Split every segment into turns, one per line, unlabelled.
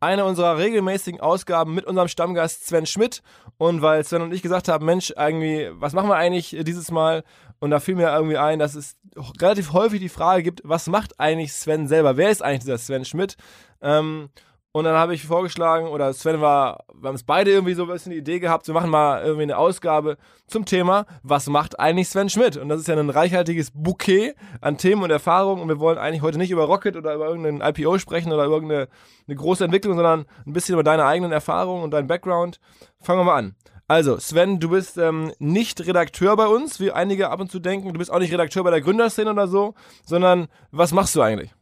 eine unserer regelmäßigen Ausgaben mit unserem Stammgast Sven Schmidt. Und weil Sven und ich gesagt haben, Mensch, irgendwie, was machen wir eigentlich dieses Mal? Und da fiel mir irgendwie ein, dass es relativ häufig die Frage gibt, was macht eigentlich Sven selber? Wer ist eigentlich dieser Sven Schmidt? Ähm, und dann habe ich vorgeschlagen, oder Sven war, wir haben es beide irgendwie so ein bisschen die Idee gehabt, wir machen mal irgendwie eine Ausgabe zum Thema, was macht eigentlich Sven Schmidt? Und das ist ja ein reichhaltiges Bouquet an Themen und Erfahrungen. Und wir wollen eigentlich heute nicht über Rocket oder über irgendeinen IPO sprechen oder über irgendeine eine große Entwicklung, sondern ein bisschen über deine eigenen Erfahrungen und deinen Background. Fangen wir mal an. Also, Sven, du bist ähm, nicht Redakteur bei uns, wie einige ab und zu denken. Du bist auch nicht Redakteur bei der Gründerszene oder so, sondern was machst du eigentlich?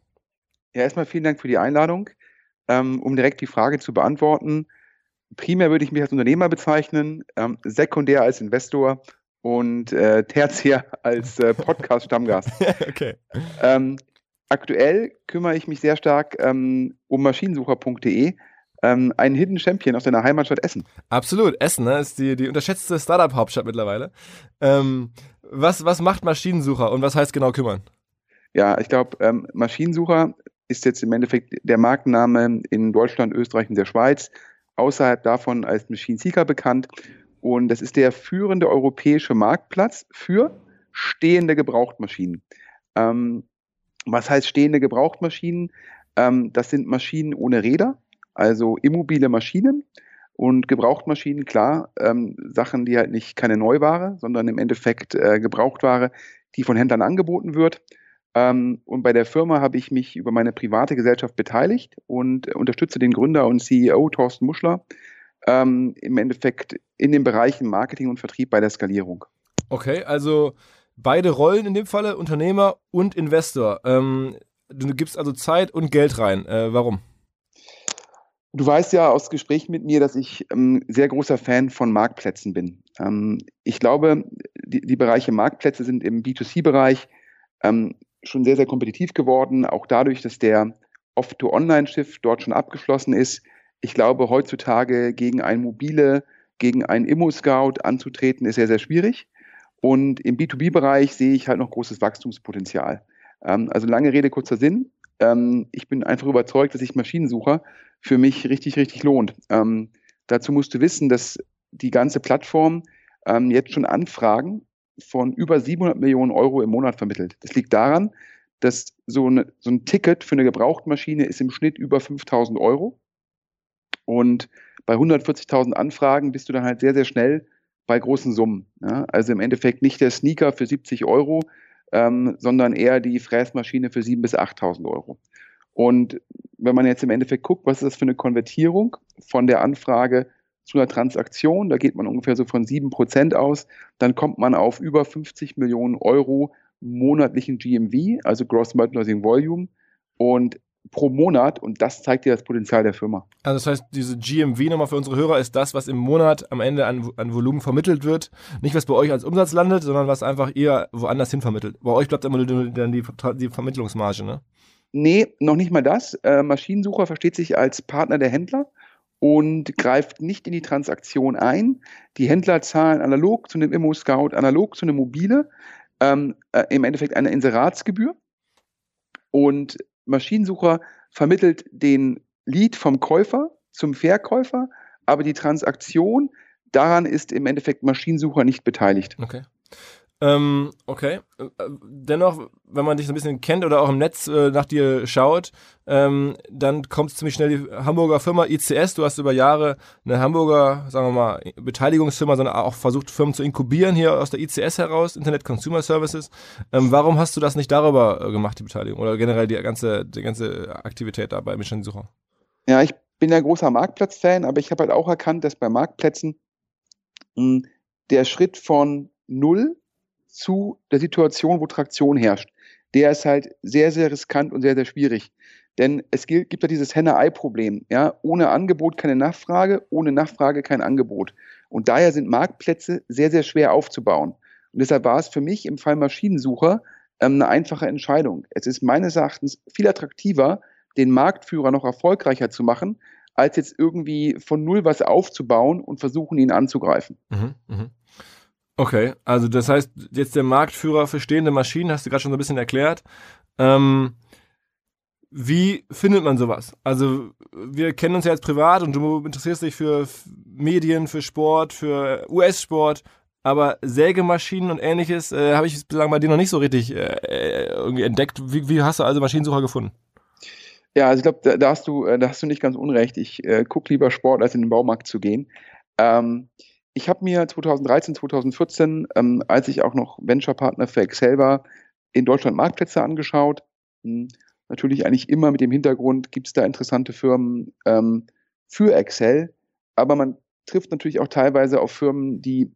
Ja, erstmal vielen Dank für die Einladung ähm, um direkt die Frage zu beantworten. Primär würde ich mich als Unternehmer bezeichnen, ähm, sekundär als Investor und äh, tertiär als äh, Podcast-Stammgast.
okay.
Ähm, aktuell kümmere ich mich sehr stark ähm, um maschinensucher.de, ähm, ein Hidden Champion aus deiner Heimatstadt Essen.
Absolut, Essen ne, ist die, die unterschätzte Startup-Hauptstadt mittlerweile. Ähm, was, was macht Maschinensucher und was heißt genau kümmern?
Ja, ich glaube, ähm, Maschinensucher ist jetzt im Endeffekt der Markenname in Deutschland, Österreich und der Schweiz, außerhalb davon als Machine Seeker bekannt. Und das ist der führende europäische Marktplatz für stehende Gebrauchtmaschinen. Ähm, was heißt stehende Gebrauchtmaschinen? Ähm, das sind Maschinen ohne Räder, also immobile Maschinen. Und Gebrauchtmaschinen, klar, ähm, Sachen, die halt nicht keine Neuware, sondern im Endeffekt äh, Gebrauchtware, die von Händlern angeboten wird. Ähm, und bei der Firma habe ich mich über meine private Gesellschaft beteiligt und unterstütze den Gründer und CEO Thorsten Muschler ähm, im Endeffekt in den Bereichen Marketing und Vertrieb bei der Skalierung.
Okay, also beide Rollen in dem Falle, Unternehmer und Investor. Ähm, du gibst also Zeit und Geld rein. Äh, warum?
Du weißt ja aus Gesprächen mit mir, dass ich ähm, sehr großer Fan von Marktplätzen bin. Ähm, ich glaube, die, die, Bereiche Marktplätze sind im B2C-Bereich ähm, schon sehr, sehr kompetitiv geworden, auch dadurch, dass der Off-to-Online-Shift dort schon abgeschlossen ist. Ich glaube, heutzutage gegen ein mobile, gegen ein Immo-Scout anzutreten, ist sehr, sehr schwierig. Und im B2B-Bereich sehe ich halt noch großes Wachstumspotenzial. Ähm, also lange Rede, kurzer Sinn. Ähm, ich bin einfach überzeugt, dass sich Maschinensucher für mich richtig, richtig lohnt. Ähm, dazu musst du wissen, dass die ganze Plattform ähm, jetzt schon Anfragen von über 700 Millionen Euro im Monat vermittelt. Das liegt daran, dass so, eine, so ein Ticket für eine Gebrauchtmaschine ist im Schnitt über 5000 Euro. Und bei 140.000 Anfragen bist du dann halt sehr, sehr schnell bei großen Summen. Ja? Also im Endeffekt nicht der Sneaker für 70 Euro, ähm, sondern eher die Fräsmaschine für 7.000 bis 8.000 Euro. Und wenn man jetzt im Endeffekt guckt, was ist das für eine Konvertierung von der Anfrage zu einer Transaktion, da geht man ungefähr so von 7% aus, dann kommt man auf über 50 Millionen Euro monatlichen GMV, also Gross Merchandising Volume. Und pro Monat und das zeigt dir das Potenzial der Firma.
Also das heißt, diese GMV nochmal für unsere Hörer ist das, was im Monat am Ende an, an Volumen vermittelt wird. Nicht, was bei euch als Umsatz landet, sondern was einfach ihr woanders hin vermittelt. Bei euch bleibt immer dann die, die Vermittlungsmarge, ne?
Nee, noch nicht mal das. Äh, Maschinensucher versteht sich als Partner der Händler und greift nicht in die Transaktion ein. Die Händler zahlen analog zu einem Immo-Scout, analog zu einem Mobile, ähm, äh, im Endeffekt eine Inseratsgebühr. Und Maschinensucher vermittelt den Lead vom Käufer zum Verkäufer, aber die Transaktion, daran ist im Endeffekt Maschinensucher nicht beteiligt.
Okay. Ähm, okay. Dennoch, wenn man dich so ein bisschen kennt oder auch im Netz äh, nach dir schaut, ähm, dann kommt ziemlich schnell die Hamburger Firma ICS. Du hast über Jahre eine Hamburger, sagen wir mal, Beteiligungsfirma, sondern auch versucht, Firmen zu inkubieren hier aus der ICS heraus, Internet Consumer Services. Ähm, warum hast du das nicht darüber äh, gemacht, die Beteiligung? Oder generell die ganze, die ganze Aktivität da bei Mission Sucher?
Ja, ich bin ja großer Marktplatz-Fan, aber ich habe halt auch erkannt, dass bei Marktplätzen mh, hm, der Schritt von null zu der Situation, wo Traktion herrscht, der ist halt sehr, sehr riskant und sehr, sehr schwierig. Denn es gibt ja dieses Henne-Ei-Problem. Ja? Ohne Angebot keine Nachfrage, ohne Nachfrage kein Angebot. Und daher sind Marktplätze sehr, sehr schwer aufzubauen. Und deshalb war es für mich im Fall Maschinensucher ähm, eine einfache Entscheidung. Es ist meines Erachtens viel attraktiver, den Marktführer noch erfolgreicher zu machen, als jetzt irgendwie von null was aufzubauen und versuchen, ihn anzugreifen. Mhm,
mh. Okay, also das heißt, jetzt der Marktführer für stehende Maschinen, hast du gerade schon so ein bisschen erklärt. Ähm, wie findet man sowas? Also, wir kennen uns ja jetzt privat und du interessierst dich für Medien, für Sport, für US-Sport, aber Sägemaschinen und ähnliches äh, habe ich bislang bei dir noch nicht so richtig äh, äh, irgendwie entdeckt. Wie, wie, hast du also Maschinensucher gefunden?
Ja, also ich glaube, da, da, hast du, äh, da hast du nicht ganz unrecht. Ich äh, gucke lieber Sport, als in den Baumarkt zu gehen. Ähm, ich habe mir 2013, 2014, ähm, als ich auch noch Venture-Partner für Excel war, in Deutschland Marktplätze angeschaut. Hm, natürlich eigentlich immer mit dem Hintergrund, gibt es da interessante Firmen ähm, für Excel, aber man trifft natürlich auch teilweise auf Firmen, die,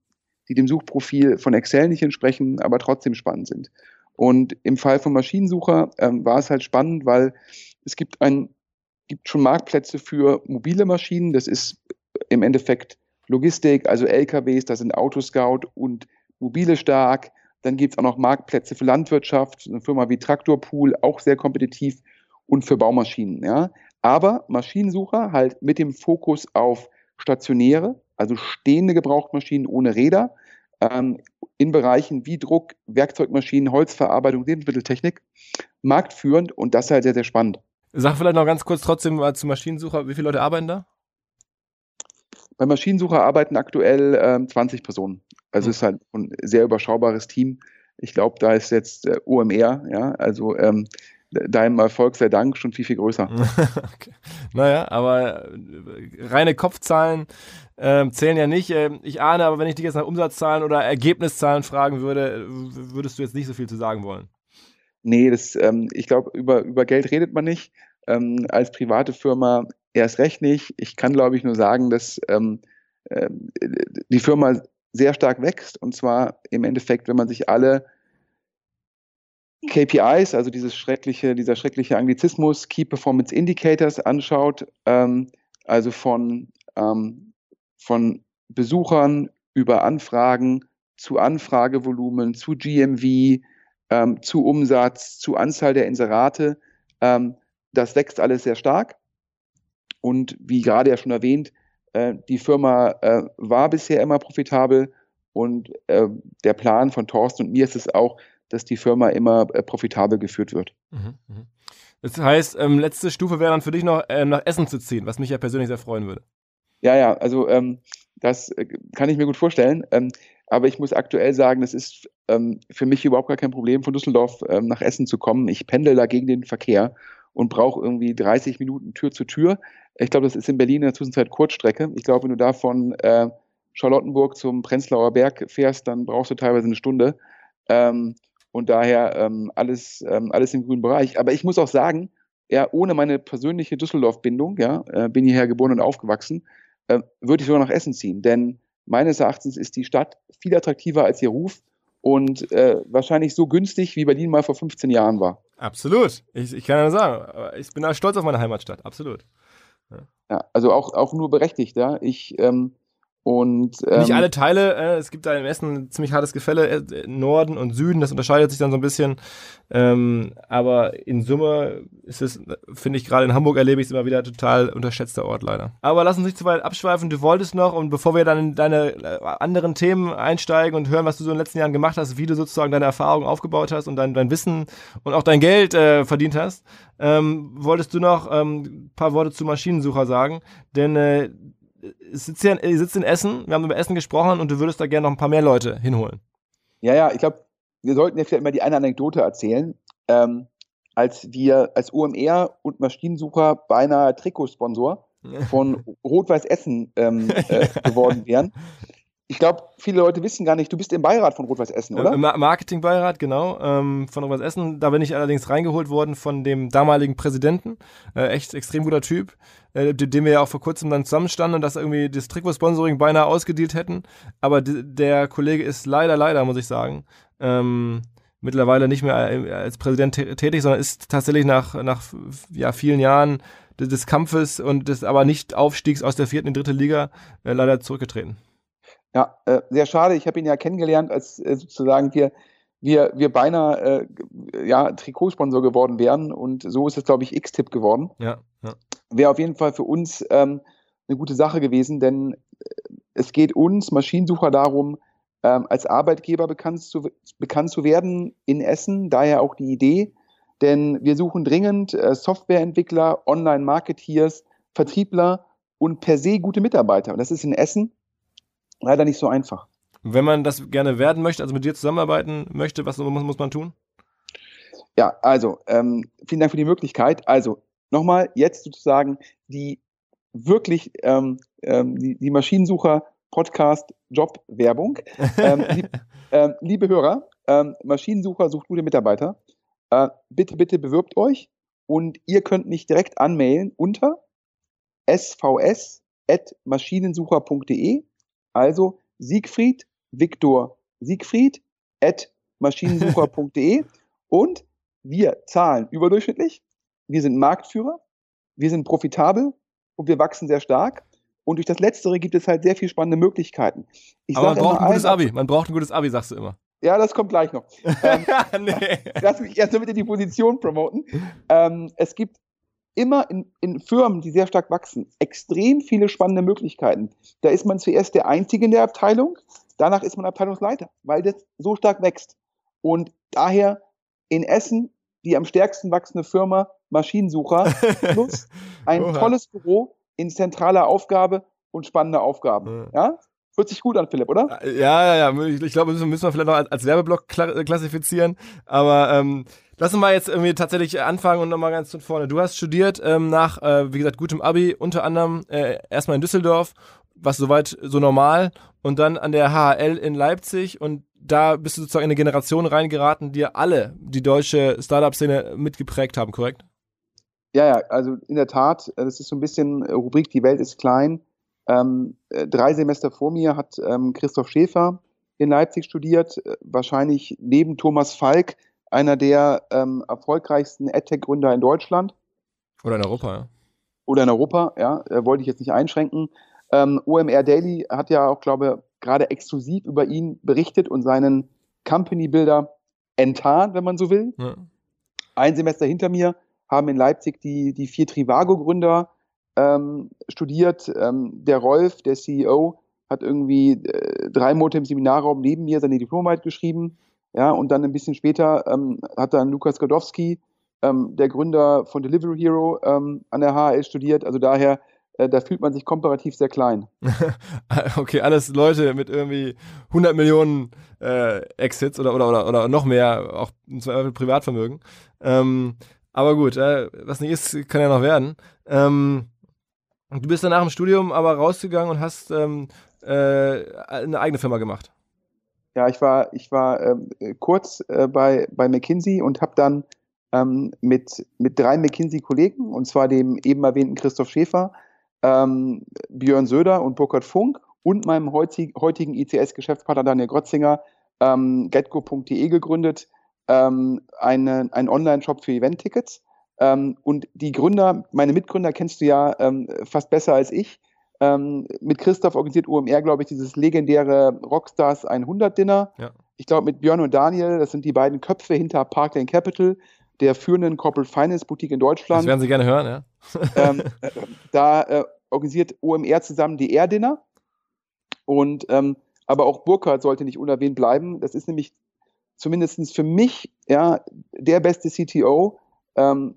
die dem Suchprofil von Excel nicht entsprechen, aber trotzdem spannend sind. Und im Fall von Maschinensucher ähm, war es halt spannend, weil es gibt ein, gibt schon Marktplätze für mobile Maschinen. Das ist im Endeffekt Logistik, also LKWs, da sind Autoscout und mobile stark. Dann gibt es auch noch Marktplätze für Landwirtschaft, eine Firma wie Traktorpool, auch sehr kompetitiv und für Baumaschinen. Ja. Aber Maschinensucher halt mit dem Fokus auf stationäre, also stehende Gebrauchtmaschinen ohne Räder, ähm, in Bereichen wie Druck, Werkzeugmaschinen, Holzverarbeitung, Lebensmitteltechnik, marktführend und das halt sehr, sehr spannend.
Sag vielleicht noch ganz kurz trotzdem mal zu Maschinensucher, wie viele Leute arbeiten da?
Bei Maschinensucher arbeiten aktuell ähm, 20 Personen. Also mhm. ist halt ein sehr überschaubares Team. Ich glaube, da ist jetzt äh, OMR, ja, also ähm, deinem Erfolg sei Dank schon viel, viel größer.
okay. Naja, aber äh, reine Kopfzahlen äh, zählen ja nicht. Äh, ich ahne, aber wenn ich dich jetzt nach Umsatzzahlen oder Ergebniszahlen fragen würde, würdest du jetzt nicht so viel zu sagen wollen.
Nee, das, ähm, ich glaube, über, über Geld redet man nicht. Ähm, als private Firma erst recht nicht. Ich kann, glaube ich, nur sagen, dass ähm, äh, die Firma sehr stark wächst. Und zwar im Endeffekt, wenn man sich alle KPIs, also dieses schreckliche, dieser schreckliche Anglizismus, Key Performance Indicators anschaut, ähm, also von, ähm, von Besuchern über Anfragen zu Anfragevolumen, zu GMV, ähm, zu Umsatz, zu Anzahl der Inserate, ähm, das wächst alles sehr stark. Und wie gerade ja schon erwähnt, äh, die Firma äh, war bisher immer profitabel und äh, der Plan von Thorsten und mir ist es auch, dass die Firma immer äh, profitabel geführt wird. Mhm,
mhm. Das heißt, ähm, letzte Stufe wäre dann für dich noch äh, nach Essen zu ziehen, was mich ja persönlich sehr freuen würde.
Ja, ja, also ähm, das äh, kann ich mir gut vorstellen. Ähm, aber ich muss aktuell sagen, das ist ähm, für mich überhaupt gar kein Problem, von Düsseldorf ähm, nach Essen zu kommen. Ich pendel da gegen den Verkehr und brauche irgendwie 30 Minuten Tür zu Tür. Ich glaube, das ist in Berlin in der Zwischenzeit Kurzstrecke. Ich glaube, wenn du da von äh, Charlottenburg zum Prenzlauer Berg fährst, dann brauchst du teilweise eine Stunde. Ähm, und daher ähm, alles, ähm, alles im grünen Bereich. Aber ich muss auch sagen, ja, ohne meine persönliche Düsseldorf-Bindung, ja, äh, bin hierher geboren und aufgewachsen, äh, würde ich sogar nach Essen ziehen. Denn meines Erachtens ist die Stadt viel attraktiver als ihr Ruf und äh, wahrscheinlich so günstig, wie Berlin mal vor 15 Jahren war.
Absolut. Ich, ich kann ja sagen, ich bin da stolz auf meine Heimatstadt. Absolut.
Ja, also auch, auch nur berechtigt. Ja. Ich ähm, und,
ähm, Nicht alle Teile, äh, es gibt da im Essen ein ziemlich hartes Gefälle, äh, Norden und Süden, das unterscheidet sich dann so ein bisschen. Ähm, aber in Summe ist es, finde ich, gerade in Hamburg erlebe ich es immer wieder total unterschätzter Ort leider. Aber lass uns nicht zu weit abschweifen, du wolltest noch, und bevor wir dann in deine äh, anderen Themen einsteigen und hören, was du so in den letzten Jahren gemacht hast, wie du sozusagen deine Erfahrungen aufgebaut hast und dein, dein Wissen und auch dein Geld äh, verdient hast, ähm, wolltest du noch ähm, ein paar Worte zu Maschinensucher sagen, denn äh, sitzt hier, ihr sitzt in Essen, wir haben über Essen gesprochen und du würdest da gerne noch ein paar mehr Leute hinholen.
Ja, ja, ich glaube, wir sollten jetzt vielleicht mal die eine Anekdote erzählen. Ähm, als wir als UMR und Maschinensucher beinahe Trikotsponsor von Rot-Weiß Essen ähm, äh, geworden wären, ich glaube, viele Leute wissen gar nicht, du bist im Beirat von Rot-Weiß Essen, oder? Äh,
Marketingbeirat, genau, ähm, von Rot-Weiß Essen. Da bin ich allerdings reingeholt worden von dem damaligen Präsidenten. Äh, echt extrem guter Typ, äh, dem wir ja auch vor kurzem dann zusammenstanden und das irgendwie das Trikotsponsoring beinahe ausgedealt hätten. Aber der Kollege ist leider, leider, muss ich sagen, ähm, mittlerweile nicht mehr als Präsident tätig, sondern ist tatsächlich nach, nach ja, vielen Jahren des Kampfes und des aber nicht Aufstiegs aus der vierten in die dritte Liga äh, leider zurückgetreten.
Ja, äh, sehr schade. Ich habe ihn ja kennengelernt, als äh, sozusagen wir wir, wir beinahe äh, ja, Trikotsponsor geworden wären und so ist es, glaube ich, X-Tip geworden.
Ja, ja.
Wäre auf jeden Fall für uns ähm, eine gute Sache gewesen, denn äh, es geht uns Maschinensucher darum, ähm, als Arbeitgeber bekannt zu, bekannt zu werden in Essen, daher auch die Idee, denn wir suchen dringend äh, Softwareentwickler, Online-Marketeers, Vertriebler und per se gute Mitarbeiter. Und das ist in Essen leider nicht so einfach.
Wenn man das gerne werden möchte, also mit dir zusammenarbeiten möchte, was muss, muss man tun?
Ja, also ähm, vielen Dank für die Möglichkeit. Also nochmal jetzt sozusagen die wirklich ähm, ähm, die, die Maschinensucher Podcast Job Werbung. ähm, lieb, ähm, liebe Hörer, ähm, Maschinensucher sucht gute Mitarbeiter. Äh, bitte, bitte bewirbt euch und ihr könnt mich direkt anmailen unter svs.maschinensucher.de. Also Siegfried Viktor Siegfried at maschinensucher.de und wir zahlen überdurchschnittlich, wir sind Marktführer, wir sind profitabel und wir wachsen sehr stark. Und durch das Letztere gibt es halt sehr viele spannende Möglichkeiten.
Ich Aber man braucht ein gutes Abi. Man braucht ein gutes Abi, sagst du immer.
Ja, das kommt gleich noch. ähm, nee. Lass mich erst mal bitte die Position promoten. Ähm, es gibt immer in, in, Firmen, die sehr stark wachsen, extrem viele spannende Möglichkeiten. Da ist man zuerst der Einzige in der Abteilung, danach ist man Abteilungsleiter, weil das so stark wächst. Und daher in Essen die am stärksten wachsende Firma Maschinensucher plus ein Oha. tolles Büro in zentraler Aufgabe und spannende Aufgaben. Ja. ja? Hört sich gut an, Philipp, oder?
Ja, ja, ja. Ich, ich glaube, müssen, müssen wir vielleicht noch als, Werbeblock klassifizieren. Aber ähm, Lass uns mal jetzt irgendwie tatsächlich anfangen und nochmal ganz von vorne. Du hast studiert ähm, nach, äh, wie gesagt, gutem Abi, unter anderem äh, erstmal in Düsseldorf, was soweit so normal, und dann an der HHL in Leipzig und da bist du sozusagen in eine Generation reingeraten, die alle die deutsche Startup-Szene mitgeprägt haben, korrekt?
Ja, ja, also in der Tat, äh, das ist so ein bisschen äh, Rubrik, die Welt ist klein. Ähm, äh, drei Semester vor mir hat ähm, Christoph Schäfer in Leipzig studiert, wahrscheinlich neben Thomas Falk einer der ähm, erfolgreichsten AdTech-Gründer in Deutschland.
Oder in Europa, ja.
Oder in Europa, ja, äh, wollte ich jetzt nicht einschränken. Ähm, OMR Daily hat ja auch, glaube ich, gerade exklusiv über ihn berichtet und seinen Company-Builder enttarnt, wenn man so will. Ja. Ein Semester hinter mir haben in Leipzig die, die vier Trivago-Gründer ähm, studiert. Ähm, der Rolf, der CEO, hat irgendwie äh, drei Monate im Seminarraum neben mir seine Diplomarbeit geschrieben. Ja, und dann ein bisschen später ähm, hat dann Lukas Godowski, ähm, der Gründer von Delivery Hero, ähm, an der HL studiert. Also daher, äh, da fühlt man sich komparativ sehr klein.
okay, alles Leute mit irgendwie 100 Millionen äh, Exits oder, oder, oder, oder noch mehr, auch im Zweifel Privatvermögen. Ähm, aber gut, äh, was nicht ist, kann ja noch werden. Ähm, du bist dann nach dem Studium aber rausgegangen und hast ähm, äh, eine eigene Firma gemacht.
Ja, ich war, ich war ähm, kurz äh, bei, bei McKinsey und habe dann ähm, mit, mit drei McKinsey-Kollegen, und zwar dem eben erwähnten Christoph Schäfer, ähm, Björn Söder und Burkhard Funk und meinem heutig, heutigen ICS-Geschäftspartner Daniel Grotzinger ähm, getgo.de gegründet, ähm, eine, einen Online-Shop für Event-Tickets. Ähm, und die Gründer, meine Mitgründer kennst du ja ähm, fast besser als ich. Ähm, mit Christoph organisiert UMR, glaube ich, dieses legendäre Rockstars 100 Dinner. Ja. Ich glaube, mit Björn und Daniel, das sind die beiden Köpfe hinter Parkland Capital, der führenden Corporate Finance Boutique in Deutschland. Das
werden Sie gerne hören, ja.
ähm, äh, da äh, organisiert OMR zusammen die Air Dinner. Und ähm, aber auch Burkhardt sollte nicht unerwähnt bleiben. Das ist nämlich zumindest für mich ja der beste CTO. Ähm,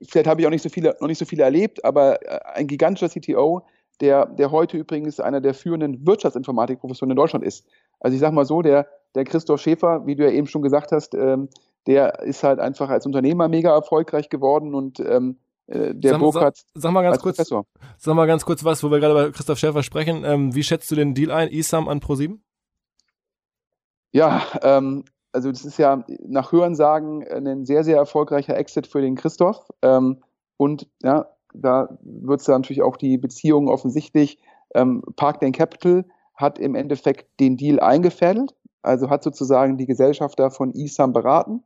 vielleicht habe ich auch nicht so viele, noch nicht so viele erlebt, aber äh, ein gigantischer CTO, der, der heute übrigens einer der führenden Wirtschaftsinformatikprofessoren in Deutschland ist. Also ich sage mal so, der, der Christoph Schäfer, wie du ja eben schon gesagt hast, ähm, der ist halt einfach als Unternehmer mega erfolgreich geworden und ähm, äh, der sag, Burkhardt
sag, sag mal ganz kurz, Professor. Sag mal ganz kurz was, wo wir gerade bei Christoph Schäfer sprechen. Ähm, wie schätzt du den Deal ein, ISAM an Pro7?
Ja, ähm, also das ist ja nach Hörensagen ein sehr, sehr erfolgreicher Exit für den Christoph. Ähm, und ja, da wird es natürlich auch die Beziehungen offensichtlich. Ähm, Parkland Capital hat im Endeffekt den Deal eingefädelt, also hat sozusagen die Gesellschafter von ISAM beraten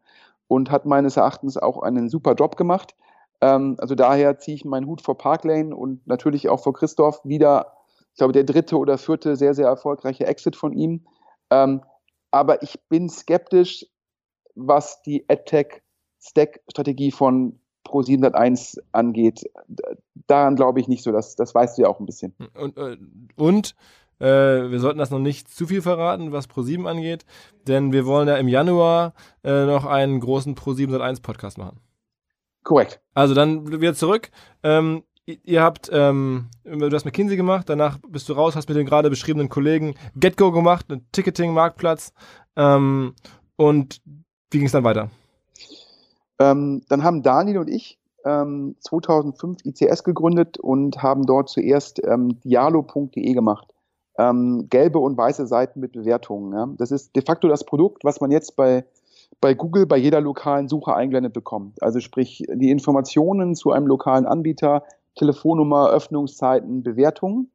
und hat meines Erachtens auch einen super Job gemacht. Ähm, also daher ziehe ich meinen Hut vor Parklane und natürlich auch vor Christoph wieder, ich glaube, der dritte oder vierte sehr, sehr erfolgreiche Exit von ihm. Ähm, aber ich bin skeptisch, was die AdTech-Stack-Strategie von Pro701 angeht. Daran glaube ich nicht so, das, das weißt du ja auch ein bisschen.
Und, äh, und äh, wir sollten das noch nicht zu viel verraten, was Pro7 angeht, denn wir wollen ja im Januar äh, noch einen großen Pro701 Podcast machen.
Korrekt.
Also dann wieder zurück. Ähm, ihr habt, ähm, du hast McKinsey gemacht, danach bist du raus, hast mit den gerade beschriebenen Kollegen GetGo gemacht, einen Ticketing-Marktplatz. Ähm, und wie ging es dann weiter?
Ähm, dann haben Daniel und ich 2005 ähm, ICS gegründet und haben dort zuerst ähm, dialo.de gemacht ähm, gelbe und weiße Seiten mit Bewertungen. Ja. Das ist de facto das Produkt, was man jetzt bei, bei Google bei jeder lokalen Suche eingeblendet bekommt. Also sprich die Informationen zu einem lokalen Anbieter, Telefonnummer, Öffnungszeiten, Bewertungen.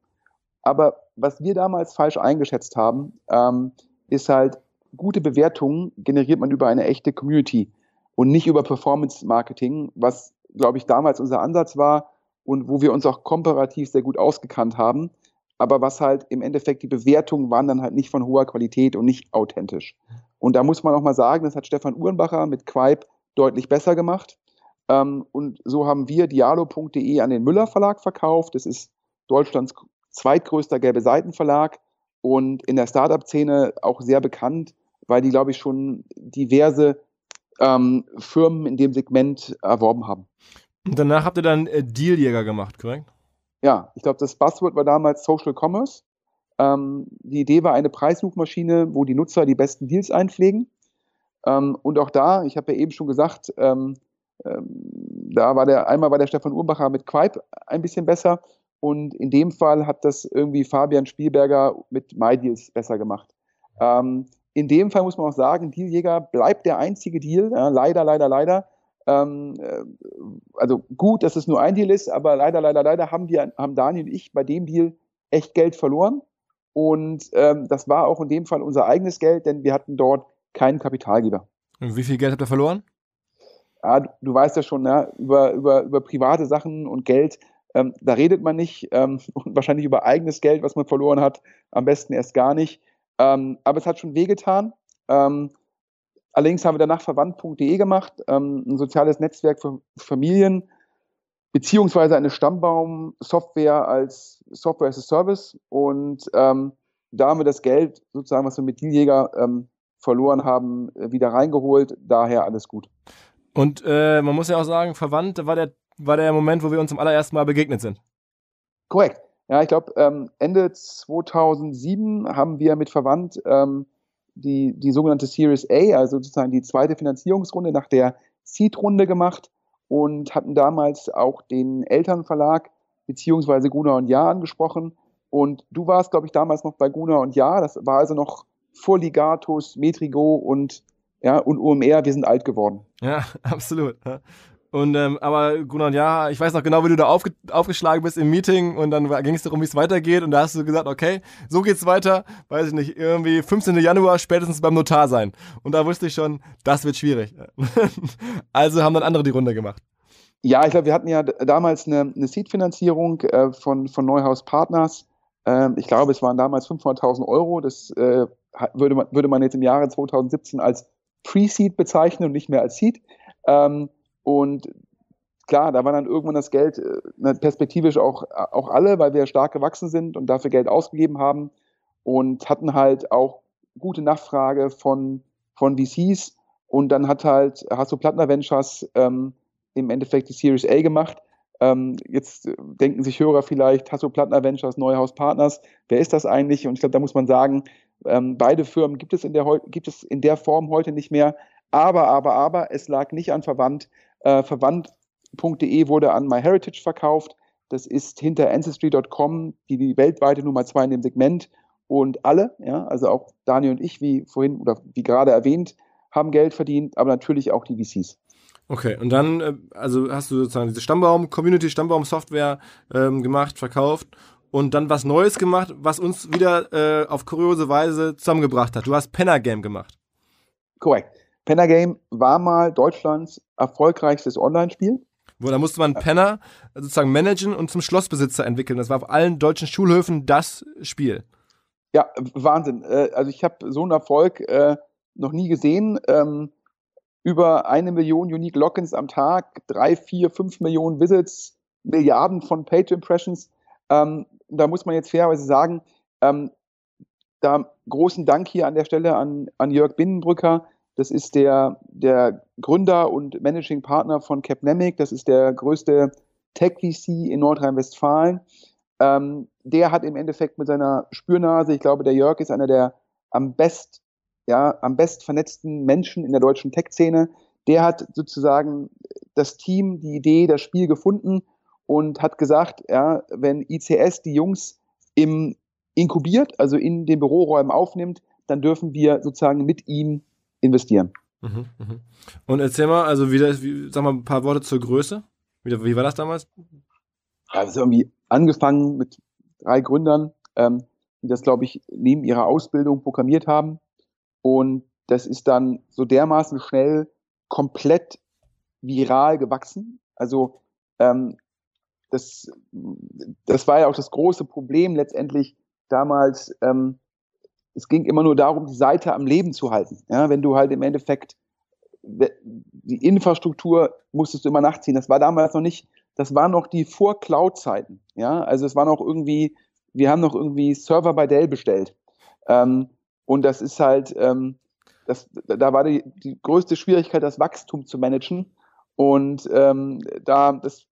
Aber was wir damals falsch eingeschätzt haben, ähm, ist halt, gute Bewertungen generiert man über eine echte Community und nicht über Performance Marketing, was, glaube ich, damals unser Ansatz war und wo wir uns auch komparativ sehr gut ausgekannt haben aber was halt im Endeffekt die Bewertungen waren dann halt nicht von hoher Qualität und nicht authentisch. Und da muss man auch mal sagen, das hat Stefan Uhrenbacher mit Quipe deutlich besser gemacht. Ähm, und so haben wir dialo.de an den Müller Verlag verkauft. Das ist Deutschlands zweitgrößter gelbe Seitenverlag und in der Startup-Szene auch sehr bekannt, weil die, glaube ich, schon diverse ähm, Firmen in dem Segment erworben haben.
Und danach habt ihr dann äh, Dealjäger gemacht, korrekt?
ja, ich glaube, das Buzzword war damals Social Commerce. Ähm, die Idee war eine Preissuchmaschine, wo die Nutzer die besten Deals einpflegen. Ähm, und auch da, ich habe ja eben schon gesagt, ähm, da war der, einmal war der Stefan Urbacher mit Quipe ein bisschen besser und in dem Fall hat das irgendwie Fabian Spielberger mit MyDeals besser gemacht. Ähm, in dem Fall muss man auch sagen, Dealjäger bleibt der einzige Deal, ja, leider, leider, leider, ähm, äh, also gut, dass es nur ein Deal ist, aber leider, leider, leider haben, wir, haben Daniel und ich bei dem Deal echt Geld verloren. Und ähm, das war auch in dem Fall unser eigenes Geld, denn wir hatten dort keinen Kapitalgeber.
Und wie viel Geld habt ihr verloren?
Ja, du, du weißt ja schon, ja, über, über, über private Sachen und Geld, ähm, da redet man nicht. Ähm, und wahrscheinlich über eigenes Geld, was man verloren hat, am besten erst gar nicht. Ähm, aber es hat schon wehgetan. Ähm, Allerdings haben wir danach verwandt.de gemacht, ähm, ein soziales Netzwerk für Familien, beziehungsweise eine Stammbaum-Software als Software as a Service. Und ähm, da haben wir das Geld, sozusagen, was wir mit Dealjäger verloren haben, wieder reingeholt. Daher alles gut.
Und äh, man muss ja auch sagen, verwandt war der, war der Moment, wo wir uns zum allerersten Mal begegnet sind.
Korrekt. Ja, ich glaube, ähm, Ende 2007 haben wir mit Verwandt ähm, die, die sogenannte Series A, also sozusagen die zweite Finanzierungsrunde nach der Seed-Runde gemacht und hatten damals auch den Elternverlag beziehungsweise Guna und Ja angesprochen. Und du warst, glaube ich, damals noch bei Guna und Ja. Das war also noch vor Ligatus, Metrigo und ja, und OMR, wir sind alt geworden.
Ja, absolut. Und ähm, aber Gunnar, ja, ich weiß noch genau, wie du da aufge aufgeschlagen bist im Meeting und dann ging es darum, wie es weitergeht und da hast du gesagt, okay, so geht's weiter, weiß ich nicht, irgendwie 15. Januar spätestens beim Notar sein. Und da wusste ich schon, das wird schwierig. also haben dann andere die Runde gemacht.
Ja, ich glaube, wir hatten ja damals eine, eine Seed-Finanzierung äh, von, von Neuhaus Partners. Ähm, ich glaube, es waren damals 500.000 Euro. Das äh, würde, man, würde man jetzt im Jahre 2017 als Pre-Seed bezeichnen und nicht mehr als Seed. Ähm, und klar, da war dann irgendwann das Geld äh, perspektivisch auch, auch alle, weil wir stark gewachsen sind und dafür Geld ausgegeben haben und hatten halt auch gute Nachfrage von, von VCs. Und dann hat halt Hasso Plattner Ventures ähm, im Endeffekt die Series A gemacht. Ähm, jetzt denken sich Hörer vielleicht, Hasso Plattner Ventures, Neuhaus Partners, wer ist das eigentlich? Und ich glaube, da muss man sagen, ähm, beide Firmen gibt es, in der, gibt es in der Form heute nicht mehr. Aber, aber, aber, es lag nicht an Verwandt, äh, Verwandt.de wurde an MyHeritage verkauft. Das ist hinter Ancestry.com die, die weltweite Nummer zwei in dem Segment. Und alle, ja, also auch Daniel und ich, wie vorhin oder wie gerade erwähnt, haben Geld verdient, aber natürlich auch die VCs.
Okay, und dann, äh, also hast du sozusagen diese Stammbaum, Community Stammbaum-Software ähm, gemacht, verkauft und dann was Neues gemacht, was uns wieder äh, auf kuriose Weise zusammengebracht hat. Du hast Penner Game gemacht.
Korrekt. Penner Game war mal Deutschlands erfolgreichstes Online-Spiel.
Wo da musste man Penner sozusagen managen und zum Schlossbesitzer entwickeln. Das war auf allen deutschen Schulhöfen das Spiel.
Ja, Wahnsinn. Äh, also ich habe so einen Erfolg äh, noch nie gesehen. Ähm, über eine Million Unique Logins am Tag, drei, vier, fünf Millionen Visits, Milliarden von Page Impressions. Ähm, da muss man jetzt fairerweise sagen, ähm, da großen Dank hier an der Stelle an, an Jörg Binnenbrücker. Das ist der, der Gründer und Managing Partner von Capnemic. Das ist der größte Tech-VC in Nordrhein-Westfalen. Ähm, der hat im Endeffekt mit seiner Spürnase, ich glaube, der Jörg ist einer der am best, ja, am best vernetzten Menschen in der deutschen Tech-Szene. Der hat sozusagen das Team, die Idee, das Spiel gefunden und hat gesagt, ja, wenn ICS die Jungs im inkubiert, also in den Büroräumen aufnimmt, dann dürfen wir sozusagen mit ihm investieren. Mhm,
mhm. Und erzähl mal, also wieder, wie, sag mal ein paar Worte zur Größe. Wie, wie war das damals?
Ist irgendwie angefangen mit drei Gründern, ähm, die das, glaube ich, neben ihrer Ausbildung programmiert haben. Und das ist dann so dermaßen schnell komplett viral gewachsen. Also ähm, das, das war ja auch das große Problem letztendlich damals. Ähm, es ging immer nur darum, die Seite am Leben zu halten. Ja, wenn du halt im Endeffekt die Infrastruktur musstest du immer nachziehen. Das war damals noch nicht das waren noch die Vor-Cloud-Zeiten. Ja, also es war noch irgendwie, wir haben noch irgendwie Server bei Dell bestellt. Ähm, und das ist halt, ähm, das, da war die, die größte Schwierigkeit, das Wachstum zu managen. Und ähm, da, das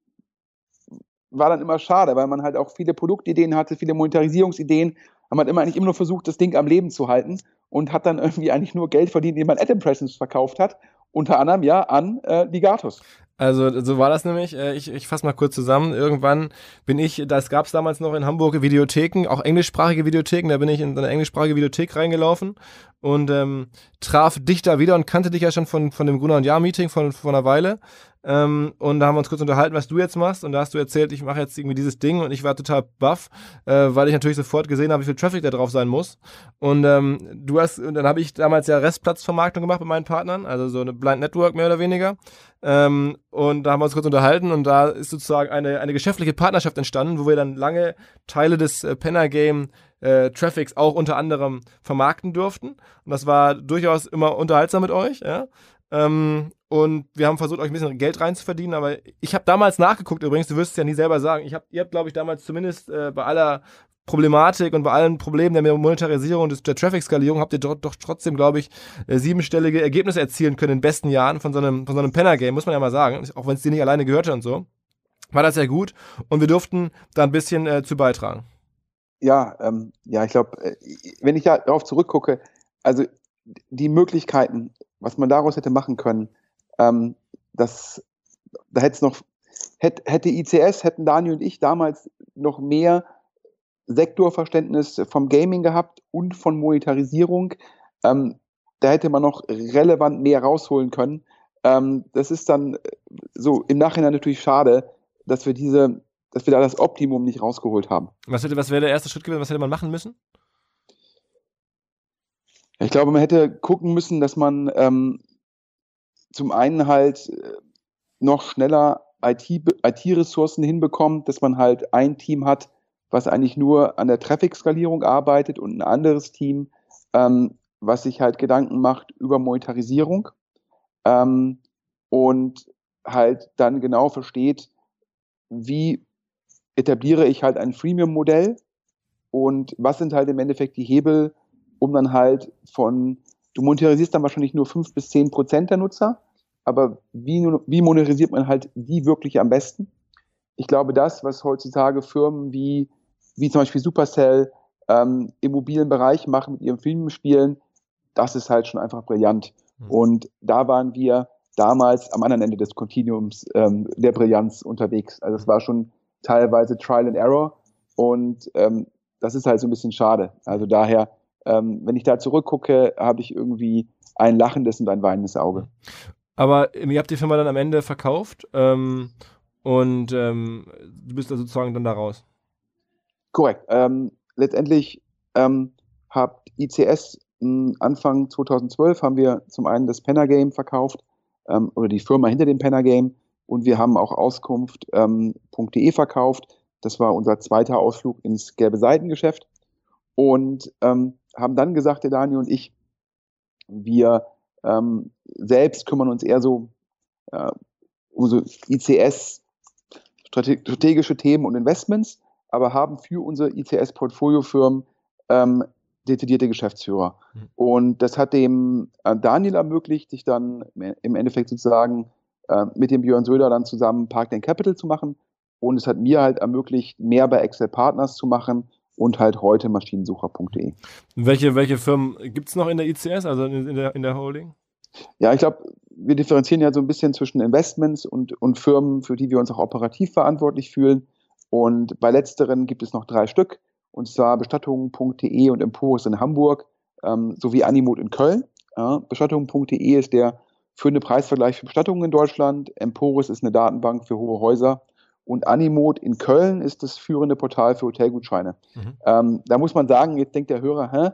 war dann immer schade, weil man halt auch viele Produktideen hatte, viele Monetarisierungsideen. Man hat immer eigentlich immer nur versucht, das Ding am Leben zu halten und hat dann irgendwie eigentlich nur Geld verdient, indem man Ad Impressions verkauft hat. Unter anderem ja an äh, Ligatus.
Also so war das nämlich. Äh, ich, ich fasse mal kurz zusammen. Irgendwann bin ich, das gab es damals noch in Hamburg Videotheken, auch englischsprachige Videotheken. Da bin ich in eine englischsprachige Videothek reingelaufen und ähm, traf dich da wieder und kannte dich ja schon von, von dem Gruner und Jahr-Meeting von, von einer Weile. Ähm, und da haben wir uns kurz unterhalten, was du jetzt machst. Und da hast du erzählt, ich mache jetzt irgendwie dieses Ding und ich war total baff, äh, weil ich natürlich sofort gesehen habe, wie viel Traffic da drauf sein muss. Und ähm, du hast, und dann habe ich damals ja Restplatzvermarktung gemacht mit meinen Partnern, also so eine Blind Network mehr oder weniger. Ähm, und da haben wir uns kurz unterhalten und da ist sozusagen eine, eine geschäftliche Partnerschaft entstanden, wo wir dann lange Teile des äh, Penner Game äh, Traffics auch unter anderem vermarkten durften. Und das war durchaus immer unterhaltsam mit euch. Ja? Ähm, und wir haben versucht, euch ein bisschen Geld reinzuverdienen, aber ich habe damals nachgeguckt übrigens, du wirst es ja nie selber sagen. Ich hab, ihr habt, glaube ich, damals zumindest äh, bei aller Problematik und bei allen Problemen der Monetarisierung und der Traffic-Skalierung habt ihr doch, doch trotzdem, glaube ich, äh, siebenstellige Ergebnisse erzielen können in den besten Jahren von so einem, von so einem Penner-Game, muss man ja mal sagen, auch wenn es dir nicht alleine gehörte und so. War das sehr gut und wir durften da ein bisschen äh, zu beitragen.
Ja, ähm, ja, ich glaube, äh, wenn ich darauf zurückgucke, also die Möglichkeiten, was man daraus hätte machen können, ähm, das, da hätte es noch, hätte, hätte ICS, hätten Daniel und ich damals noch mehr Sektorverständnis vom Gaming gehabt und von Monetarisierung. Ähm, da hätte man noch relevant mehr rausholen können. Ähm, das ist dann so im Nachhinein natürlich schade, dass wir diese, dass wir da das Optimum nicht rausgeholt haben.
Was, hätte, was wäre der erste Schritt gewesen? Was hätte man machen müssen?
Ich glaube, man hätte gucken müssen, dass man ähm, zum einen halt äh, noch schneller IT-Ressourcen IT hinbekommt, dass man halt ein Team hat, was eigentlich nur an der Traffic-Skalierung arbeitet und ein anderes Team, ähm, was sich halt Gedanken macht über Monetarisierung ähm, und halt dann genau versteht, wie etabliere ich halt ein Freemium-Modell und was sind halt im Endeffekt die Hebel, um dann halt von Du monetarisierst dann wahrscheinlich nur fünf bis zehn Prozent der Nutzer, aber wie, wie monetarisiert man halt die wirklich am besten? Ich glaube, das, was heutzutage Firmen wie, wie zum Beispiel Supercell ähm, im mobilen Bereich machen mit ihren Filmspielen, das ist halt schon einfach brillant. Mhm. Und da waren wir damals am anderen Ende des Kontinuums ähm, der Brillanz unterwegs. Also es war schon teilweise Trial and Error und ähm, das ist halt so ein bisschen schade. Also daher ähm, wenn ich da zurückgucke, habe ich irgendwie ein lachendes und ein weinendes Auge.
Aber ihr habt die Firma dann am Ende verkauft ähm, und ähm, du bist da sozusagen dann da raus.
Korrekt. Ähm, letztendlich ähm, hat ICS Anfang 2012 haben wir zum einen das Penner Game verkauft ähm, oder die Firma hinter dem Penner Game und wir haben auch Auskunft.de verkauft. Das war unser zweiter Ausflug ins gelbe Seitengeschäft. und ähm, haben dann gesagt, der Daniel und ich, wir ähm, selbst kümmern uns eher so äh, um so ICS, strategische Themen und Investments, aber haben für unsere ICS-Portfoliofirmen ähm, dezidierte Geschäftsführer. Mhm. Und das hat dem äh, Daniel ermöglicht, sich dann im Endeffekt sozusagen äh, mit dem Björn Söder dann zusammen Park Capital zu machen. Und es hat mir halt ermöglicht, mehr bei Excel Partners zu machen und halt heute maschinensucher.de.
Welche, welche Firmen gibt es noch in der ICS, also in, der, in der Holding?
Ja, ich glaube, wir differenzieren ja so ein bisschen zwischen Investments und, und Firmen, für die wir uns auch operativ verantwortlich fühlen. Und bei letzteren gibt es noch drei Stück, und zwar bestattungen.de und Emporus in Hamburg ähm, sowie Animut in Köln. Ja, bestattungen.de ist der führende Preisvergleich für Bestattungen in Deutschland. Emporus ist eine Datenbank für hohe Häuser und Animod in Köln ist das führende Portal für Hotelgutscheine. Mhm. Ähm, da muss man sagen, jetzt denkt der Hörer, hä?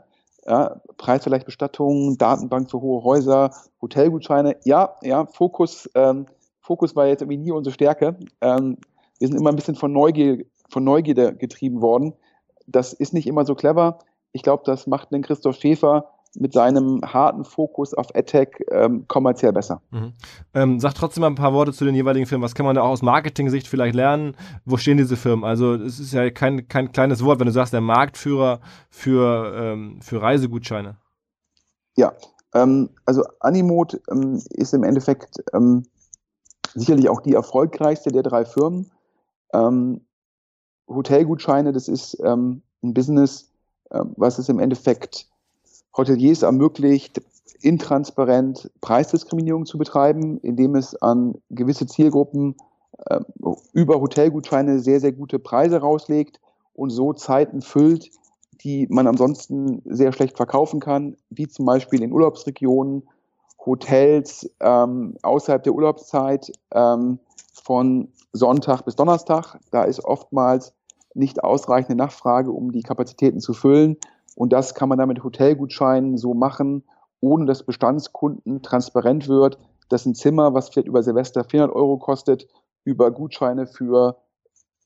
Ja, Preisvergleich Bestattung, Datenbank für hohe Häuser, Hotelgutscheine. Ja, ja, Fokus, ähm, Fokus war jetzt irgendwie nie unsere Stärke. Ähm, wir sind immer ein bisschen von Neugier, von Neugierde getrieben worden. Das ist nicht immer so clever. Ich glaube, das macht den Christoph Schäfer mit seinem harten Fokus auf AdTech ähm, kommerziell besser.
Mhm. Ähm, sag trotzdem mal ein paar Worte zu den jeweiligen Firmen. Was kann man da auch aus Marketing-Sicht vielleicht lernen? Wo stehen diese Firmen? Also es ist ja kein, kein kleines Wort, wenn du sagst, der Marktführer für, ähm, für Reisegutscheine.
Ja, ähm, also Animod ähm, ist im Endeffekt ähm, sicherlich auch die erfolgreichste der drei Firmen. Hotelgutscheine, das ist ein Business, was es im Endeffekt Hoteliers ermöglicht, intransparent Preisdiskriminierung zu betreiben, indem es an gewisse Zielgruppen äh, über Hotelgutscheine sehr, sehr gute Preise rauslegt und so Zeiten füllt, die man ansonsten sehr schlecht verkaufen kann, wie zum Beispiel in Urlaubsregionen, Hotels ähm, außerhalb der Urlaubszeit ähm, von Sonntag bis Donnerstag. Da ist oftmals nicht ausreichende Nachfrage, um die Kapazitäten zu füllen. Und das kann man dann mit Hotelgutscheinen so machen, ohne dass Bestandskunden transparent wird, dass ein Zimmer, was vielleicht über Silvester 400 Euro kostet, über Gutscheine für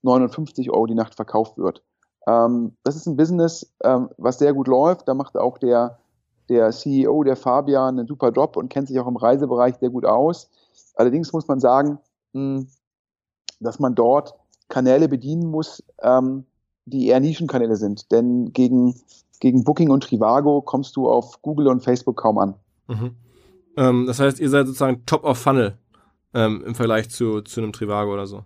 59 Euro die Nacht verkauft wird. Ähm, das ist ein Business, ähm, was sehr gut läuft. Da macht auch der, der CEO, der Fabian, einen super Job und kennt sich auch im Reisebereich sehr gut aus. Allerdings muss man sagen, mh, hm, dass man dort Kanäle bedienen muss, ähm, die eher Nischenkanäle sind. Denn gegen gegen Booking und Trivago kommst du auf Google und Facebook kaum an.
Mhm. Ähm, das heißt, ihr seid sozusagen top of funnel ähm, im Vergleich zu, zu einem Trivago oder so.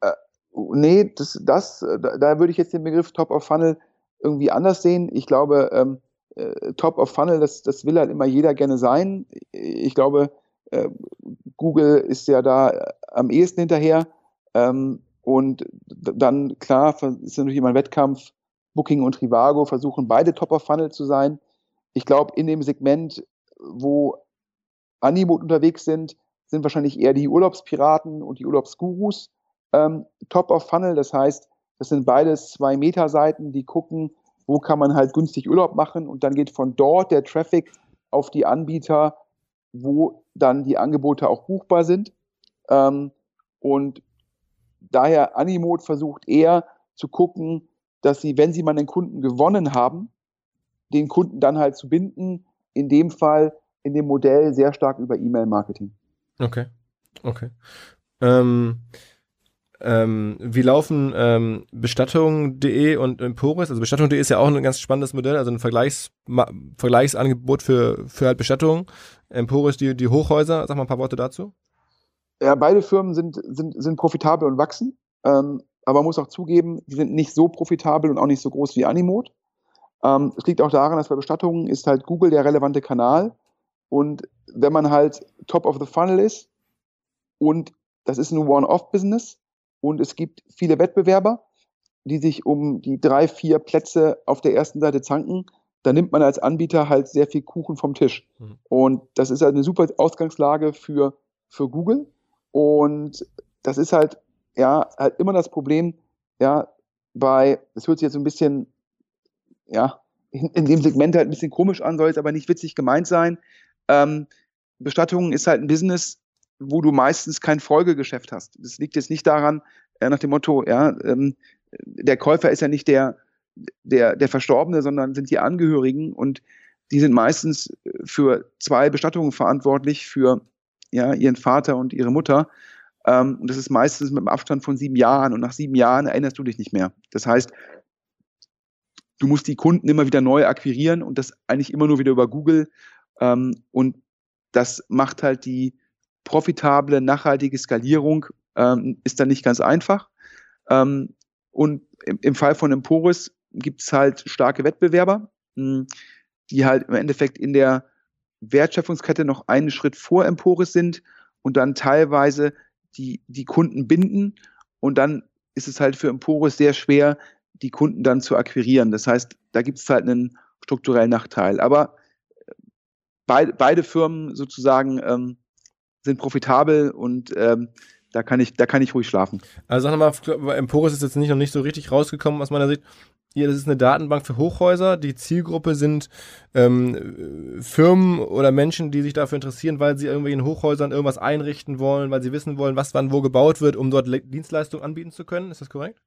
Äh, nee, das, das, da, da, würde ich jetzt den Begriff top of funnel irgendwie anders sehen. Ich glaube, ähm, äh, top of funnel, das, das will halt immer jeder gerne sein. Ich glaube, äh, Google ist ja da äh, am ehesten hinterher. Ähm, und dann, klar, ist natürlich immer ein Wettkampf, Booking und Trivago versuchen beide Top of Funnel zu sein. Ich glaube, in dem Segment, wo Animo unterwegs sind, sind wahrscheinlich eher die Urlaubspiraten und die Urlaubsgurus ähm, Top of Funnel. Das heißt, das sind beides zwei Meta-Seiten, die gucken, wo kann man halt günstig Urlaub machen und dann geht von dort der Traffic auf die Anbieter, wo dann die Angebote auch buchbar sind. Ähm, und daher Animot versucht eher zu gucken, dass sie, wenn sie mal einen Kunden gewonnen haben, den Kunden dann halt zu binden, in dem Fall in dem Modell sehr stark über E-Mail-Marketing.
Okay, okay. Ähm, ähm, wie laufen ähm, Bestattung.de und Emporis? Also Bestattung.de ist ja auch ein ganz spannendes Modell, also ein Vergleichs Vergleichsangebot für, für halt Bestattung. Emporis, die, die Hochhäuser, sag mal ein paar Worte dazu.
Ja, beide Firmen sind, sind, sind profitabel und wachsen. Ähm, aber man muss auch zugeben, die sind nicht so profitabel und auch nicht so groß wie Animod. Ähm, es liegt auch daran, dass bei Bestattungen ist halt Google der relevante Kanal. Und wenn man halt top of the funnel ist und das ist ein One-Off-Business und es gibt viele Wettbewerber, die sich um die drei, vier Plätze auf der ersten Seite zanken, dann nimmt man als Anbieter halt sehr viel Kuchen vom Tisch. Mhm. Und das ist halt eine super Ausgangslage für, für Google. Und das ist halt ja, halt immer das Problem, ja, bei, das hört sich jetzt so ein bisschen, ja, in, in, dem Segment halt ein bisschen komisch an, soll jetzt aber nicht witzig gemeint sein. Ähm, Bestattungen ist halt ein Business, wo du meistens kein Folgegeschäft hast. Das liegt jetzt nicht daran, äh, nach dem Motto, ja, ähm, der Käufer ist ja nicht der, der, der Verstorbene, sondern sind die Angehörigen und die sind meistens für zwei Bestattungen verantwortlich, für ja, ihren Vater und ihre Mutter. Ähm, und das ist meistens mit einem Abstand von sieben Jahren und nach sieben Jahren erinnerst du dich nicht mehr. Das heißt, du musst die Kunden immer wieder neu akquirieren und das eigentlich immer nur wieder über Google. Ähm, und das macht halt die profitable, nachhaltige Skalierung, ähm, ist dann nicht ganz einfach. Ähm, und im, im, Fall von Emporis gibt es halt starke Wettbewerber, mh, hm, die halt im Endeffekt in der Wertschöpfungskette noch einen Schritt vor Emporis sind und dann teilweise die, die Kunden binden und dann ist es halt für Emporis sehr schwer, die Kunden dann zu akquirieren. Das heißt, da gibt es halt einen strukturellen Nachteil. Aber äh, beid, beide Firmen sozusagen ähm, sind profitabel und ähm, da kann ich, da kann ich ruhig schlafen.
Also sag mal, Emporis ist jetzt nicht noch nicht so richtig rausgekommen aus meiner Sicht. Hier, das ist eine Datenbank für Hochhäuser. Die Zielgruppe sind ähm, Firmen oder Menschen, die sich dafür interessieren, weil sie irgendwie in Hochhäusern irgendwas einrichten wollen, weil sie wissen wollen, was wann wo gebaut wird, um dort Dienstleistungen anbieten zu können. Ist das korrekt?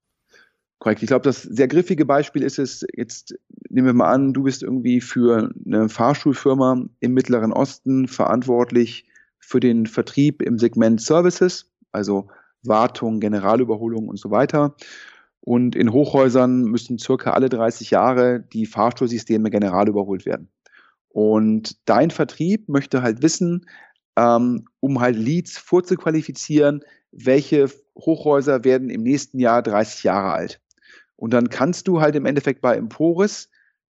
Korrekt. Ich glaube, das sehr griffige Beispiel ist es, jetzt nehmen wir mal an, du bist irgendwie für eine Fahrschulfirma im Mittleren Osten verantwortlich für den Vertrieb im Segment Services, also Wartung, Generalüberholung und so weiter. Und in Hochhäusern müssen circa alle 30 Jahre die Fahrstuhlsysteme general überholt werden. Und dein Vertrieb möchte halt wissen, ähm, um halt Leads vorzuqualifizieren, welche Hochhäuser werden im nächsten Jahr 30 Jahre alt. Und dann kannst du halt im Endeffekt bei Emporis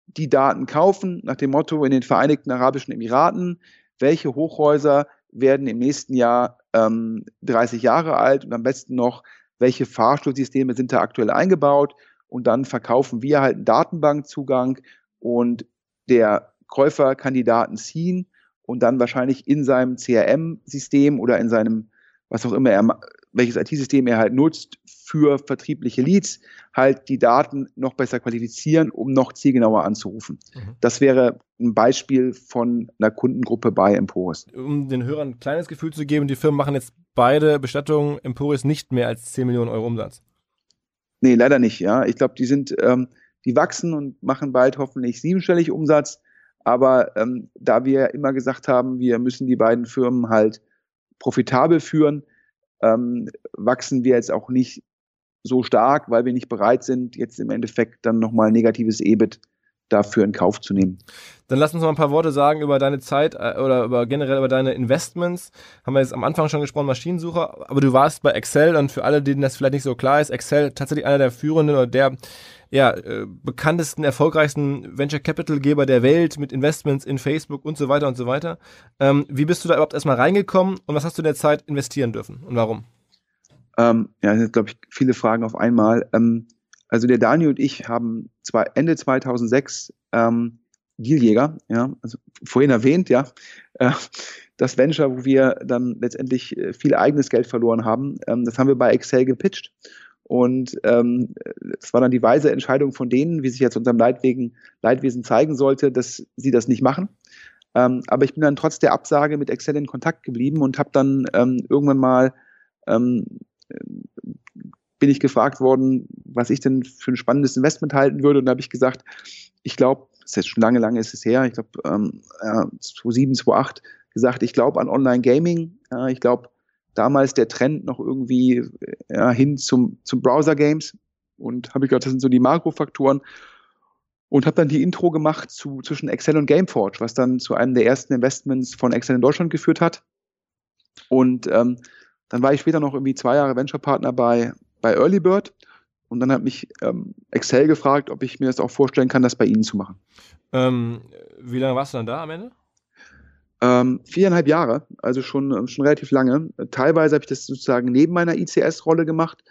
die Daten kaufen, nach dem Motto in den Vereinigten Arabischen Emiraten, welche Hochhäuser werden im nächsten Jahr ähm, 30 Jahre alt und am besten noch, welche Fahrstuhlsysteme sind da aktuell eingebaut und dann verkaufen wir halt einen Datenbankzugang und der Käufer kann die Daten ziehen und dann wahrscheinlich in seinem CRM-System oder in seinem, was auch immer er welches IT-System er halt nutzt für vertriebliche Leads, halt die Daten noch besser qualifizieren, um noch zielgenauer anzurufen. Mhm. Das wäre ein Beispiel von einer Kundengruppe bei Emporis.
Um den Hörern ein kleines Gefühl zu geben, die Firmen machen jetzt beide Bestattungen Emporis nicht mehr als 10 Millionen Euro Umsatz.
Nee, leider nicht, ja. Ich glaube, die sind, ähm, die wachsen und machen bald hoffentlich siebenstellig Umsatz. Aber ähm, da wir immer gesagt haben, wir müssen die beiden Firmen halt profitabel führen, ähm, wachsen wir jetzt auch nicht so stark, weil wir nicht bereit sind, jetzt im Endeffekt dann nochmal negatives EBIT dafür in Kauf zu nehmen.
Dann lass uns noch ein paar Worte sagen über deine Zeit äh, oder über generell über deine Investments. Haben wir jetzt am Anfang schon gesprochen, Maschinensucher, aber du warst bei Excel und für alle, denen das vielleicht nicht so klar ist, Excel tatsächlich einer der führenden oder der ja, äh, bekanntesten, erfolgreichsten Venture Capital Geber der Welt mit Investments in Facebook und so weiter und so weiter. Ähm, wie bist du da überhaupt erstmal reingekommen und was hast du in der Zeit investieren dürfen und warum?
Ähm, ja, das sind, glaube ich, viele Fragen auf einmal. Ähm, also der Daniel und ich haben zwei, Ende 2006 ähm, Dealjäger, ja, also vorhin erwähnt, ja, äh, das Venture, wo wir dann letztendlich äh, viel eigenes Geld verloren haben, ähm, das haben wir bei Excel gepitcht. Und ähm, es war dann die weise Entscheidung von denen, wie sich jetzt unserem Leidwegen, Leidwesen zeigen sollte, dass sie das nicht machen. Ähm, aber ich bin dann trotz der Absage mit Excel in Kontakt geblieben und habe dann ähm, irgendwann mal ähm, bin ich gefragt worden, was ich denn für ein spannendes Investment halten würde. Und da habe ich gesagt, ich glaube, das ist jetzt schon lange, lange ist es her, ich glaube ähm, äh, 2007, 2008, gesagt, ich glaube an Online-Gaming. Ja, ich glaube, damals der Trend noch irgendwie ja, hin zum, zum Browser-Games. Und habe ich gedacht, das sind so die Makrofaktoren. Und habe dann die Intro gemacht zu, zwischen Excel und Gameforge, was dann zu einem der ersten Investments von Excel in Deutschland geführt hat. Und ähm, dann war ich später noch irgendwie zwei Jahre Venture-Partner bei, bei Early Bird. Und dann hat mich ähm, Excel gefragt, ob ich mir das auch vorstellen kann, das bei Ihnen zu machen.
Ähm, wie lange warst du dann da am Ende?
Ähm, viereinhalb Jahre, also schon, ähm, schon relativ lange. Teilweise habe ich das sozusagen neben meiner ICS-Rolle gemacht.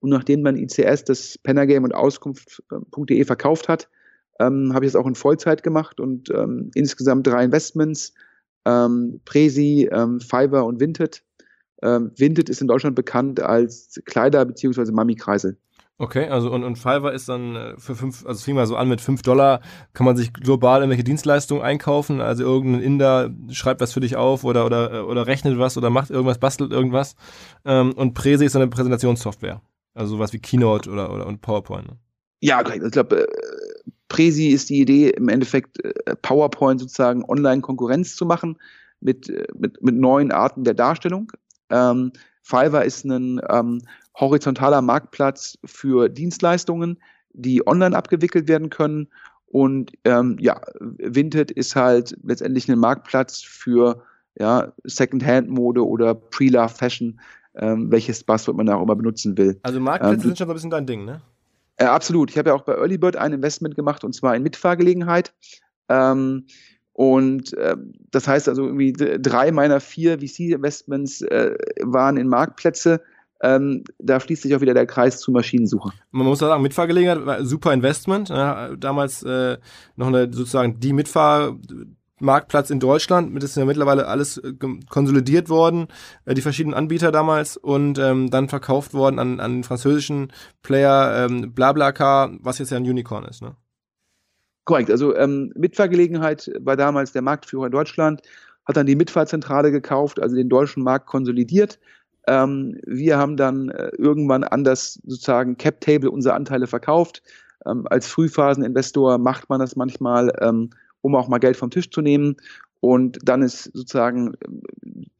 Und nachdem dann ICS das Pennergame und Auskunft.de verkauft hat, ähm, habe ich es auch in Vollzeit gemacht und ähm, insgesamt drei Investments, ähm, Presi, ähm, Fiverr und Vinted ähm, Vinted ist in Deutschland bekannt als Kleider- bzw. Mami-Kreisel.
Okay, also und, und Fiverr ist dann äh, für fünf, also es fing mal so an mit fünf Dollar, kann man sich global irgendwelche Dienstleistungen einkaufen, also irgendein Inder schreibt was für dich auf oder, oder, äh, oder rechnet was oder macht irgendwas, bastelt irgendwas. Ähm, und Presi ist eine Präsentationssoftware. Also sowas wie Keynote oder, oder und PowerPoint. Ne?
Ja, ich glaube, äh, Presi ist die Idee, im Endeffekt PowerPoint sozusagen Online-Konkurrenz zu machen mit, mit, mit neuen Arten der Darstellung. Ähm, Fiverr ist ein ähm, horizontaler Marktplatz für Dienstleistungen, die online abgewickelt werden können. Und ähm, ja, Vinted ist halt letztendlich ein Marktplatz für ja, Second-Hand-Mode oder Pre-Love Fashion, ähm, welches Buzzword man auch immer benutzen will.
Also Marktplätze ähm, sind schon so ein bisschen dein Ding, ne?
Äh, absolut. Ich habe ja auch bei Earlybird ein Investment gemacht und zwar in Mitfahrgelegenheit. Ähm, und äh, das heißt also irgendwie drei meiner vier VC-Investments äh, waren in Marktplätze. Ähm, da schließt sich auch wieder der Kreis zur Maschinensuche.
Man muss sagen, Mitfahrgelegenheit, super Investment. Ja, damals äh, noch eine sozusagen die Mitfahr Marktplatz in Deutschland. Das ist ja mittlerweile alles äh, konsolidiert worden, äh, die verschiedenen Anbieter damals und ähm, dann verkauft worden an, an den französischen Player ähm, BlaBlaCar, was jetzt ja ein Unicorn ist. Ne?
Korrekt, also ähm, Mitfahrgelegenheit war damals der Marktführer in Deutschland, hat dann die Mitfahrzentrale gekauft, also den deutschen Markt konsolidiert. Ähm, wir haben dann äh, irgendwann an das sozusagen Cap-Table unsere Anteile verkauft. Ähm, als Frühphaseninvestor macht man das manchmal, ähm, um auch mal Geld vom Tisch zu nehmen. Und dann ist sozusagen,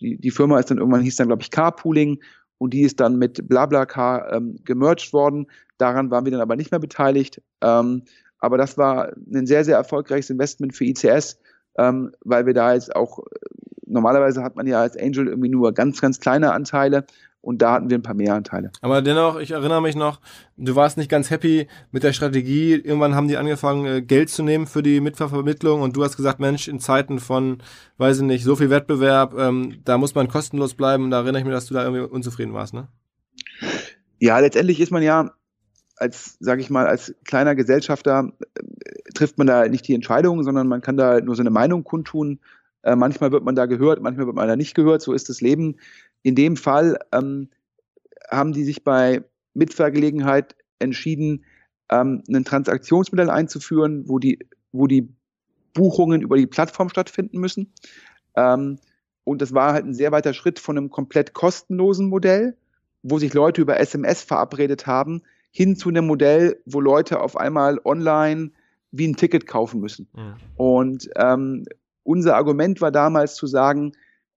die, die Firma ist dann irgendwann, hieß dann, glaube ich, Carpooling und die ist dann mit BlaBlaCar ähm, gemerged worden. Daran waren wir dann aber nicht mehr beteiligt. Ähm, aber das war ein sehr, sehr erfolgreiches Investment für ICS, ähm, weil wir da jetzt auch, normalerweise hat man ja als Angel irgendwie nur ganz, ganz kleine Anteile und da hatten wir ein paar mehr Anteile.
Aber dennoch, ich erinnere mich noch, du warst nicht ganz happy mit der Strategie. Irgendwann haben die angefangen, äh, Geld zu nehmen für die Mitvermittlung und du hast gesagt, Mensch, in Zeiten von, weiß ich nicht, so viel Wettbewerb, ähm, da muss man kostenlos bleiben. Da erinnere ich mich, dass du da irgendwie unzufrieden warst, ne?
Ja, letztendlich ist man ja als, sage ich mal, als kleiner Gesellschafter äh, trifft man da nicht die Entscheidung, sondern man kann da nur seine Meinung kundtun. Äh, manchmal wird man da gehört, manchmal wird man da nicht gehört. So ist das Leben. In dem Fall ähm, haben die sich bei Mitvergelegenheit entschieden, ähm, ein Transaktionsmodell einzuführen, wo die, wo die Buchungen über die Plattform stattfinden müssen. Ähm, und das war halt ein sehr weiter Schritt von einem komplett kostenlosen Modell, wo sich Leute über SMS verabredet haben, hin zu einem Modell, wo Leute auf einmal online wie ein Ticket kaufen müssen. Mhm. Und ähm, unser Argument war damals zu sagen,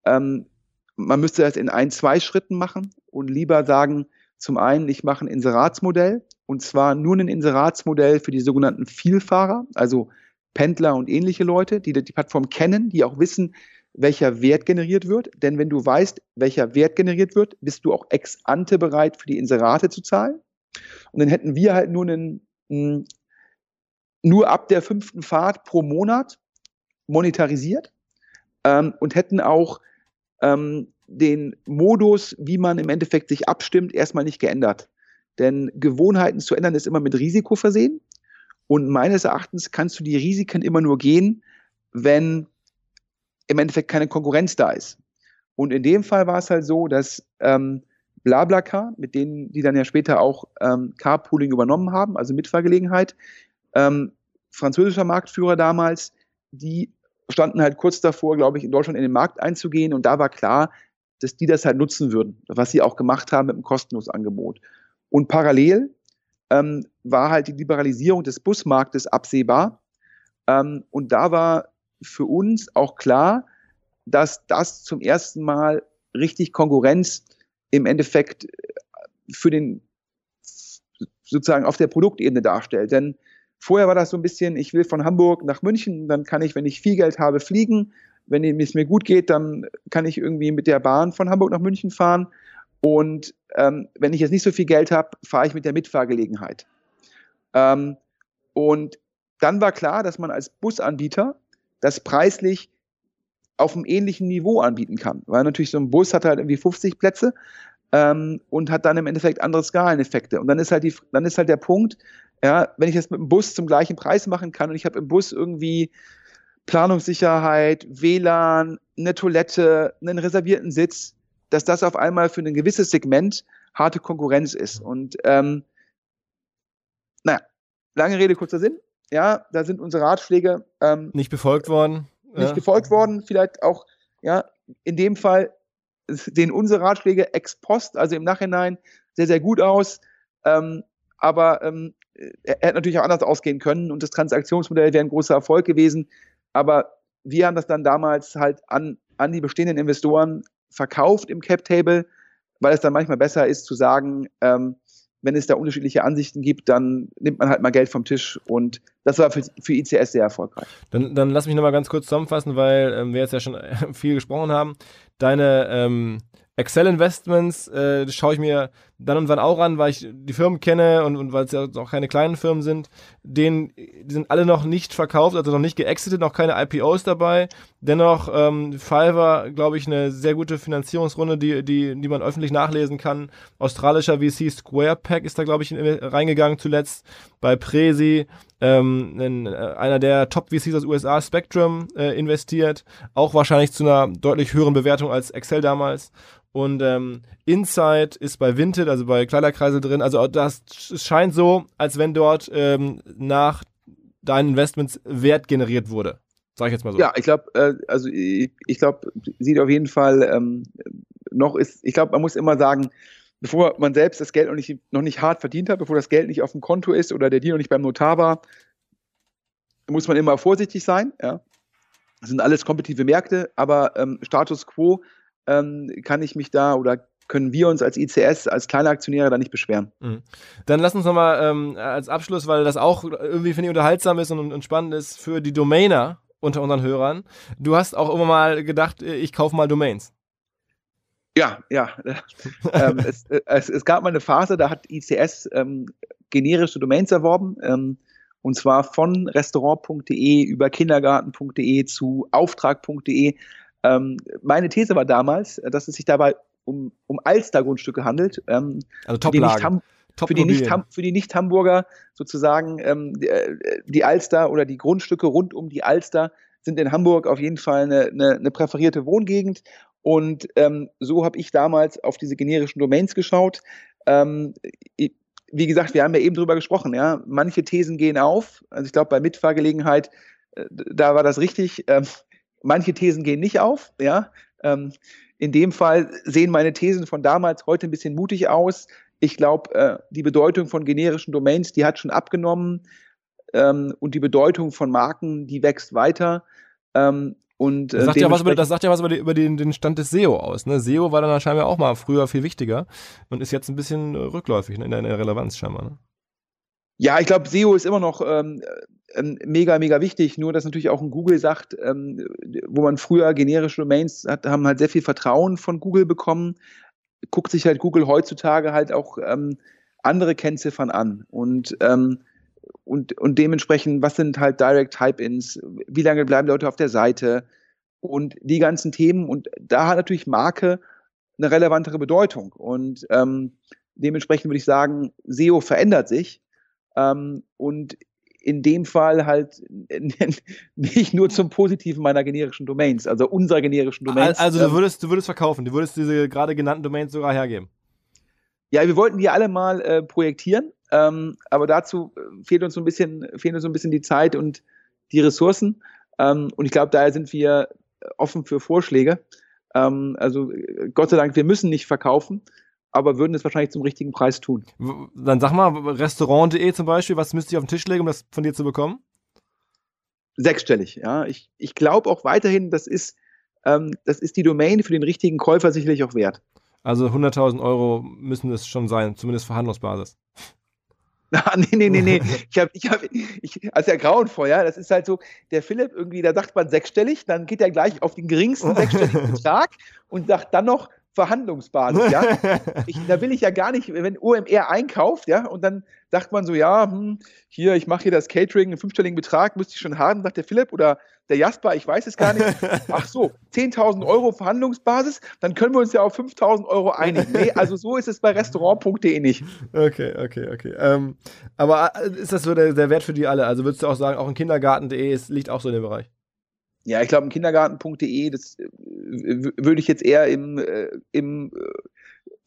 ähm, man müsste das in ein, zwei Schritten machen und lieber sagen, zum einen, ich mache ein Inseratsmodell und zwar nur ein Inseratsmodell für die sogenannten Vielfahrer, also Pendler und ähnliche Leute, die die Plattform kennen, die auch wissen, welcher Wert generiert wird. Denn wenn du weißt, welcher Wert generiert wird, bist du auch ex ante bereit, für die Inserate zu zahlen. Und dann hätten wir halt nur einen, nur ab der fünften Fahrt pro Monat monetarisiert ähm, und hätten auch ähm, den Modus, wie man im Endeffekt sich abstimmt, erstmal nicht geändert. Denn Gewohnheiten zu ändern ist immer mit Risiko versehen. Und meines Erachtens kannst du die Risiken immer nur gehen, wenn im Endeffekt keine Konkurrenz da ist. Und in dem Fall war es halt so, dass ähm, BlaBlaCar, mit denen, die dann ja später auch ähm, Carpooling übernommen haben, also Mitfahrgelegenheit, ähm, französischer Marktführer damals, die standen halt kurz davor, glaube ich, in Deutschland in den Markt einzugehen und da war klar, dass die das halt nutzen würden, was sie auch gemacht haben mit dem kostenlosen Angebot. Und parallel ähm, war halt die Liberalisierung des Busmarktes absehbar. Ähm, und da war für uns auch klar, dass das zum ersten Mal richtig Konkurrenz im Endeffekt für den sozusagen auf der Produktebene darstellt. Denn Vorher war das so ein bisschen, ich will von Hamburg nach München, dann kann ich, wenn ich viel Geld habe, fliegen. Wenn es mir gut geht, dann kann ich irgendwie mit der Bahn von Hamburg nach München fahren. Und ähm, wenn ich jetzt nicht so viel Geld habe, fahre ich mit der Mitfahrgelegenheit. Ähm, und dann war klar, dass man als Busanbieter das preislich auf einem ähnlichen Niveau anbieten kann. Weil natürlich so ein Bus hat halt irgendwie 50 Plätze ähm, und hat dann im Endeffekt andere Skaleneffekte. Und dann ist halt die, dann ist halt der Punkt, ja, wenn ich das mit dem Bus zum gleichen Preis machen kann und ich habe im Bus irgendwie Planungssicherheit, WLAN, eine Toilette, einen reservierten Sitz, dass das auf einmal für ein gewisses Segment harte Konkurrenz ist. Und ähm, naja, lange Rede, kurzer Sinn. Ja, da sind unsere Ratschläge ähm,
nicht befolgt worden.
Nicht ja. befolgt worden, vielleicht auch, ja, in dem Fall sehen unsere Ratschläge ex post, also im Nachhinein, sehr, sehr gut aus. Ähm, aber ähm, er hätte natürlich auch anders ausgehen können und das Transaktionsmodell wäre ein großer Erfolg gewesen. Aber wir haben das dann damals halt an, an die bestehenden Investoren verkauft im Cap Table, weil es dann manchmal besser ist zu sagen, ähm, wenn es da unterschiedliche Ansichten gibt, dann nimmt man halt mal Geld vom Tisch und das war für, für ICS sehr erfolgreich.
Dann, dann lass mich nochmal ganz kurz zusammenfassen, weil ähm, wir jetzt ja schon viel gesprochen haben. Deine ähm, Excel Investments äh, schaue ich mir dann und wann auch an, weil ich die Firmen kenne und, und weil es ja auch keine kleinen Firmen sind. Denen, die sind alle noch nicht verkauft, also noch nicht geexitet, noch keine IPOs dabei. Dennoch ähm, Fiverr, glaube ich, eine sehr gute Finanzierungsrunde, die, die, die man öffentlich nachlesen kann. Australischer VC Square Pack ist da, glaube ich, reingegangen zuletzt. Bei Presi, ähm, in, äh, einer der Top-VCs aus USA, Spectrum, äh, investiert. Auch wahrscheinlich zu einer deutlich höheren Bewertung als Excel damals. Und ähm, Inside ist bei Vinted, also bei Kleiderkreisel drin. Also das scheint so, als wenn dort ähm, nach deinen Investments Wert generiert wurde. Sag ich jetzt mal so.
Ja, ich glaube, äh, also ich, ich glaube, sieht auf jeden Fall ähm, noch ist, ich glaube, man muss immer sagen, bevor man selbst das Geld noch nicht, noch nicht hart verdient hat, bevor das Geld nicht auf dem Konto ist oder der Deal noch nicht beim Notar war, muss man immer vorsichtig sein. Ja. Das sind alles kompetitive Märkte, aber ähm, Status quo ähm, kann ich mich da oder können wir uns als ICS, als kleine Aktionäre da nicht beschweren. Mhm.
Dann lass uns nochmal ähm, als Abschluss, weil das auch irgendwie, finde ich, unterhaltsam ist und, und spannend ist für die Domainer unter unseren Hörern. Du hast auch immer mal gedacht, ich kaufe mal Domains.
Ja, ja. ähm, es, es, es, gab mal eine Phase, da hat ICS ähm, generische Domains erworben. Ähm, und zwar von restaurant.de über kindergarten.de zu auftrag.de. Ähm, meine These war damals, dass es sich dabei um, um Alster-Grundstücke handelt.
Ähm, also Top-Lagen.
Top für, die nicht, für die Nicht-Hamburger sozusagen ähm, die, äh, die, Alster oder die Grundstücke rund um die Alster sind in Hamburg auf jeden Fall eine, eine, eine präferierte Wohngegend. Und ähm, so habe ich damals auf diese generischen Domains geschaut. Ähm, wie gesagt, wir haben ja eben drüber gesprochen, ja. Manche Thesen gehen auf. Also ich glaube, bei Mitfahrgelegenheit, äh, da war das richtig. Ähm, manche Thesen gehen nicht auf, ja. In dem Fall sehen meine Thesen von damals heute ein bisschen mutig aus. Ich glaube, äh, die Bedeutung von generischen Domains, die hat schon abgenommen ähm, und die Bedeutung von Marken, die wächst weiter.
Ähm, und, äh, das, sagt ja was über, das sagt ja was über, die, über den, den, Stand des SEO aus. Ne? SEO war dann scheinbar auch mal früher viel wichtiger und ist jetzt ein bisschen rückläufig ne? in der Relevanz scheinbar. Ne?
Ja, ich glaube, SEO ist immer noch ähm, ähm, mega, mega wichtig. Nur, dass natürlich auch ein Google sagt, ähm, wo man früher generische Domains hat, haben halt sehr viel Vertrauen von Google bekommen. Guckt sich halt Google heutzutage halt auch ähm, andere Kennziffern an. Und, ähm, und, und dementsprechend, was sind halt Direct Type-Ins? Wie lange bleiben Leute auf der Seite? Und die ganzen Themen. Und da hat natürlich Marke eine relevantere Bedeutung. Und ähm, dementsprechend würde ich sagen, SEO verändert sich ähm, und in dem Fall halt nicht nur zum Positiven meiner generischen Domains, also unserer generischen Domains.
Also du ähm, würdest, du würdest verkaufen, du würdest diese gerade genannten Domains sogar hergeben.
Ja, wir wollten die alle mal äh, projektieren, ähm, aber dazu äh, fehlt uns so ein bisschen, fehlen uns so ein bisschen die Zeit und die Ressourcen. Ähm, und ich glaube, daher sind wir offen für Vorschläge. Ähm, also äh, Gott sei Dank, wir müssen nicht verkaufen aber würden es wahrscheinlich zum richtigen Preis tun.
Dann sag mal, Restaurant.de zum Beispiel, was müsste ich auf den Tisch legen, um das von dir zu bekommen?
Sechsstellig, ja. Ich, ich glaube auch weiterhin, das ist, ähm, das ist die Domain für den richtigen Käufer sicherlich auch wert.
Also 100.000 Euro müssen es schon sein, zumindest Verhandlungsbasis.
Ah, nee, nee, nee, nee. Ich habe, ich habe, ich, also ja grauenvoll, ja. Das ist halt so, der Philipp irgendwie, da sagt man sechsstellig, dann geht er gleich auf den geringsten sechsstelligen Betrag und sagt dann noch Verhandlungsbasis, ja. Ich, da will ich ja gar nicht, wenn OMR einkauft, ja, und dann sagt man so, ja, hm, hier, ich mache hier das Catering, einen fünfstelligen Betrag, müsste ich schon haben, sagt der Philipp oder der Jasper, ich weiß es gar nicht. Ach so, 10.000 Euro Verhandlungsbasis, dann können wir uns ja auf 5.000 Euro einigen. Nee, also so ist es bei restaurant.de nicht.
Okay, okay, okay. Ähm, aber äh, ist das so der, der Wert für die alle? Also würdest du auch sagen, auch in kindergarten.de liegt auch so in dem Bereich?
Ja, ich glaube, im Kindergarten.de, das äh, würde ich jetzt eher im, äh, im, äh,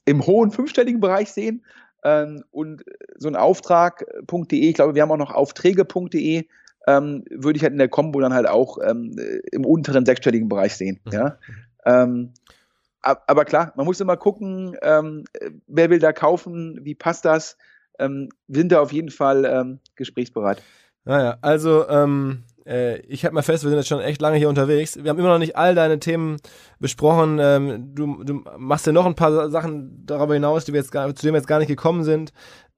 im hohen fünfstelligen Bereich sehen. Ähm, und so ein Auftrag.de, ich glaube, wir haben auch noch Aufträge.de, ähm, würde ich halt in der Combo dann halt auch ähm, im unteren sechsstelligen Bereich sehen. Mhm. Ja? Ähm, aber klar, man muss immer gucken, ähm, wer will da kaufen, wie passt das. ähm, wir sind da auf jeden Fall ähm, gesprächsbereit.
Naja, also ähm, äh, ich halte mal fest, wir sind jetzt schon echt lange hier unterwegs. Wir haben immer noch nicht all deine Themen besprochen. Ähm, du, du, machst ja noch ein paar Sachen darüber hinaus, die wir jetzt gar, zu denen wir jetzt gar nicht gekommen sind.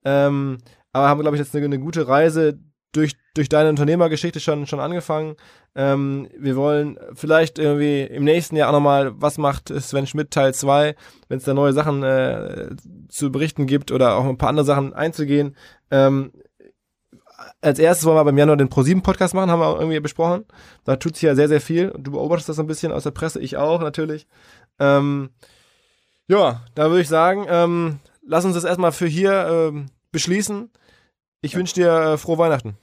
Ähm, aber haben, glaube ich, jetzt eine, eine, gute Reise durch, durch deine Unternehmergeschichte schon, schon angefangen. Ähm, wir wollen vielleicht irgendwie im nächsten Jahr auch nochmal, was macht Sven Schmidt Teil 2, wenn es da neue Sachen äh, zu berichten gibt oder auch ein paar andere Sachen einzugehen. Ähm, als erstes wollen wir beim Januar den Pro7-Podcast machen, haben wir auch irgendwie besprochen. Da tut sich ja sehr, sehr viel. Du beobachtest das ein bisschen aus der Presse, ich auch natürlich. Ähm, ja, da würde ich sagen, ähm, lass uns das erstmal für hier ähm, beschließen. Ich ja. wünsche dir äh, frohe Weihnachten.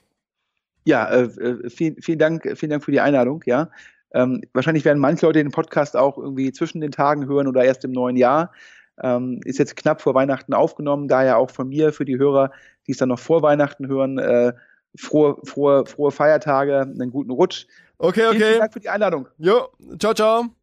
Ja, äh, äh, vielen, vielen Dank, vielen Dank für die Einladung, ja. Ähm, wahrscheinlich werden manche Leute den Podcast auch irgendwie zwischen den Tagen hören oder erst im neuen Jahr. Ähm, ist jetzt knapp vor Weihnachten aufgenommen, daher auch von mir für die Hörer, die es dann noch vor Weihnachten hören, äh, frohe, frohe, frohe Feiertage, einen guten Rutsch.
Okay, okay.
Vielen Dank für die Einladung.
Jo, ciao, ciao.